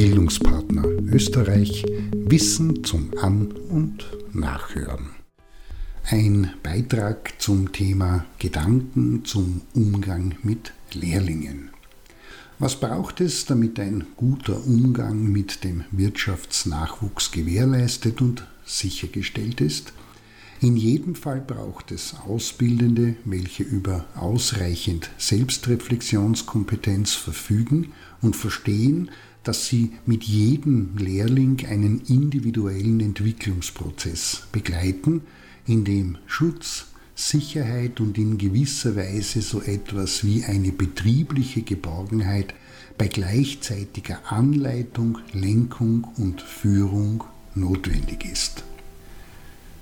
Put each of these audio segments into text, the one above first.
Bildungspartner Österreich Wissen zum An- und Nachhören. Ein Beitrag zum Thema Gedanken zum Umgang mit Lehrlingen. Was braucht es, damit ein guter Umgang mit dem Wirtschaftsnachwuchs gewährleistet und sichergestellt ist? In jedem Fall braucht es Ausbildende, welche über ausreichend Selbstreflexionskompetenz verfügen und verstehen, dass sie mit jedem Lehrling einen individuellen Entwicklungsprozess begleiten, in dem Schutz, Sicherheit und in gewisser Weise so etwas wie eine betriebliche Geborgenheit bei gleichzeitiger Anleitung, Lenkung und Führung notwendig ist.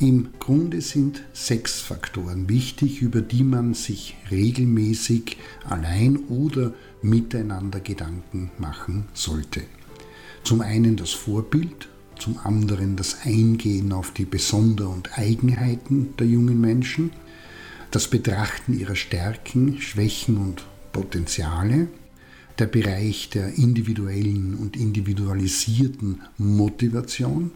Im Grunde sind sechs Faktoren wichtig, über die man sich regelmäßig allein oder miteinander Gedanken machen sollte. Zum einen das Vorbild, zum anderen das Eingehen auf die Besonder- und Eigenheiten der jungen Menschen, das Betrachten ihrer Stärken, Schwächen und Potenziale, der Bereich der individuellen und individualisierten Motivation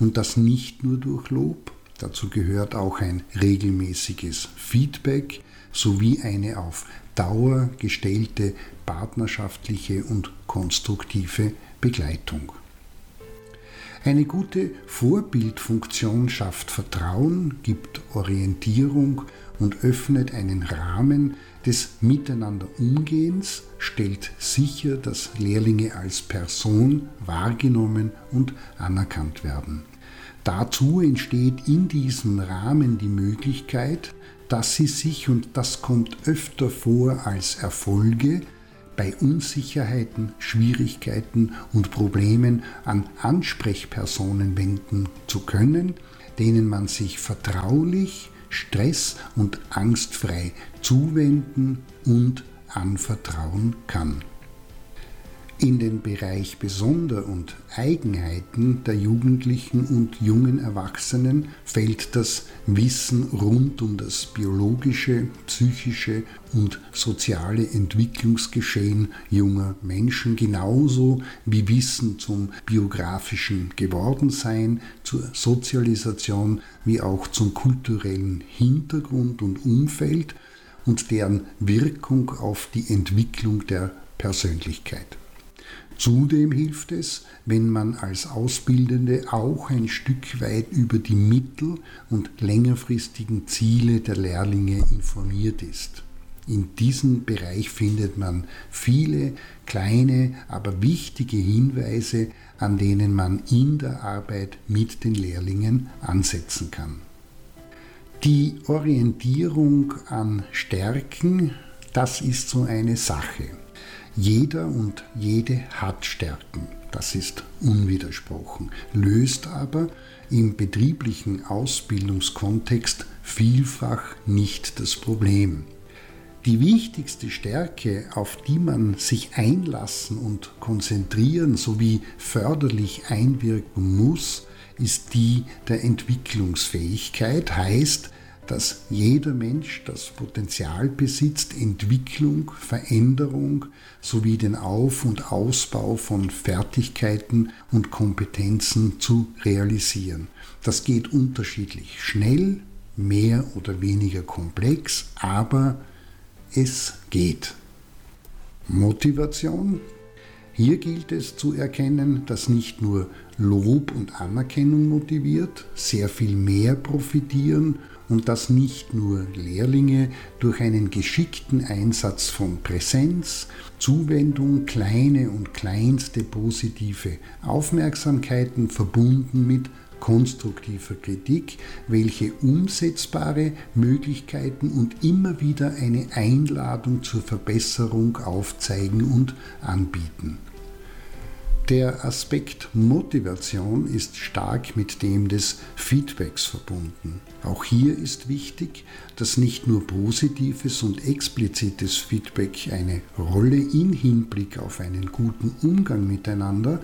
und das nicht nur durch Lob, Dazu gehört auch ein regelmäßiges Feedback sowie eine auf Dauer gestellte partnerschaftliche und konstruktive Begleitung. Eine gute Vorbildfunktion schafft Vertrauen, gibt Orientierung und öffnet einen Rahmen des Miteinanderumgehens, stellt sicher, dass Lehrlinge als Person wahrgenommen und anerkannt werden. Dazu entsteht in diesem Rahmen die Möglichkeit, dass sie sich, und das kommt öfter vor als Erfolge, bei Unsicherheiten, Schwierigkeiten und Problemen an Ansprechpersonen wenden zu können, denen man sich vertraulich, stress- und angstfrei zuwenden und anvertrauen kann. In den Bereich Besonder- und Eigenheiten der Jugendlichen und jungen Erwachsenen fällt das Wissen rund um das biologische, psychische und soziale Entwicklungsgeschehen junger Menschen genauso wie Wissen zum biografischen Gewordensein, zur Sozialisation wie auch zum kulturellen Hintergrund und Umfeld und deren Wirkung auf die Entwicklung der Persönlichkeit. Zudem hilft es, wenn man als Ausbildende auch ein Stück weit über die mittel- und längerfristigen Ziele der Lehrlinge informiert ist. In diesem Bereich findet man viele kleine, aber wichtige Hinweise, an denen man in der Arbeit mit den Lehrlingen ansetzen kann. Die Orientierung an Stärken, das ist so eine Sache. Jeder und jede hat Stärken, das ist unwidersprochen, löst aber im betrieblichen Ausbildungskontext vielfach nicht das Problem. Die wichtigste Stärke, auf die man sich einlassen und konzentrieren sowie förderlich einwirken muss, ist die der Entwicklungsfähigkeit, heißt dass jeder Mensch das Potenzial besitzt, Entwicklung, Veränderung sowie den Auf- und Ausbau von Fertigkeiten und Kompetenzen zu realisieren. Das geht unterschiedlich schnell, mehr oder weniger komplex, aber es geht. Motivation. Hier gilt es zu erkennen, dass nicht nur Lob und Anerkennung motiviert, sehr viel mehr profitieren und dass nicht nur Lehrlinge durch einen geschickten Einsatz von Präsenz, Zuwendung, kleine und kleinste positive Aufmerksamkeiten verbunden mit konstruktiver Kritik, welche umsetzbare Möglichkeiten und immer wieder eine Einladung zur Verbesserung aufzeigen und anbieten. Der Aspekt Motivation ist stark mit dem des Feedbacks verbunden. Auch hier ist wichtig, dass nicht nur positives und explizites Feedback eine Rolle in Hinblick auf einen guten Umgang miteinander,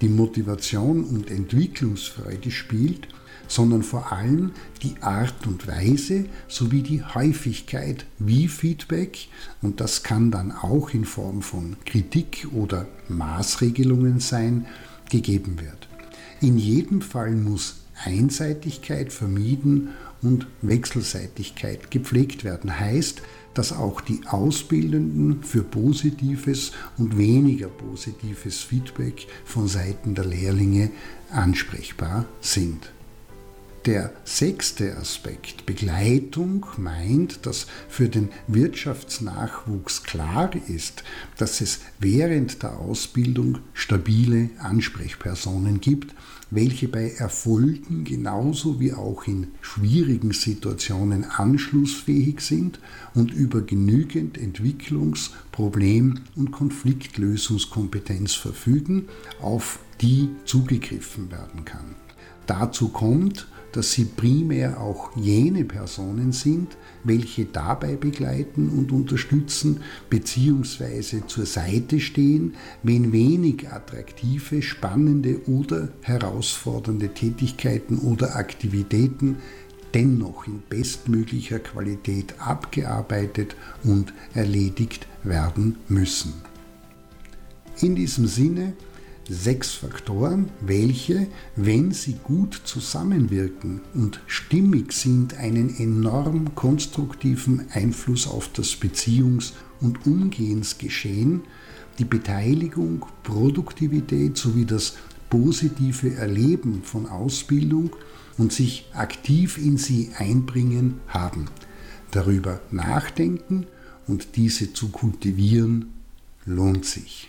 die Motivation und Entwicklungsfreude spielt, sondern vor allem die Art und Weise sowie die Häufigkeit, wie Feedback, und das kann dann auch in Form von Kritik oder Maßregelungen sein, gegeben wird. In jedem Fall muss Einseitigkeit vermieden und Wechselseitigkeit gepflegt werden. Heißt, dass auch die Ausbildenden für positives und weniger positives Feedback von Seiten der Lehrlinge ansprechbar sind. Der sechste Aspekt, Begleitung, meint, dass für den Wirtschaftsnachwuchs klar ist, dass es während der Ausbildung stabile Ansprechpersonen gibt, welche bei Erfolgen genauso wie auch in schwierigen Situationen anschlussfähig sind und über genügend Entwicklungs-, Problem- und Konfliktlösungskompetenz verfügen, auf die zugegriffen werden kann. Dazu kommt, dass sie primär auch jene Personen sind, welche dabei begleiten und unterstützen bzw. zur Seite stehen, wenn wenig attraktive, spannende oder herausfordernde Tätigkeiten oder Aktivitäten dennoch in bestmöglicher Qualität abgearbeitet und erledigt werden müssen. In diesem Sinne sechs Faktoren, welche, wenn sie gut zusammenwirken und stimmig sind, einen enorm konstruktiven Einfluss auf das Beziehungs- und Umgehensgeschehen, die Beteiligung, Produktivität sowie das positive Erleben von Ausbildung und sich aktiv in sie einbringen haben. Darüber nachdenken und diese zu kultivieren lohnt sich.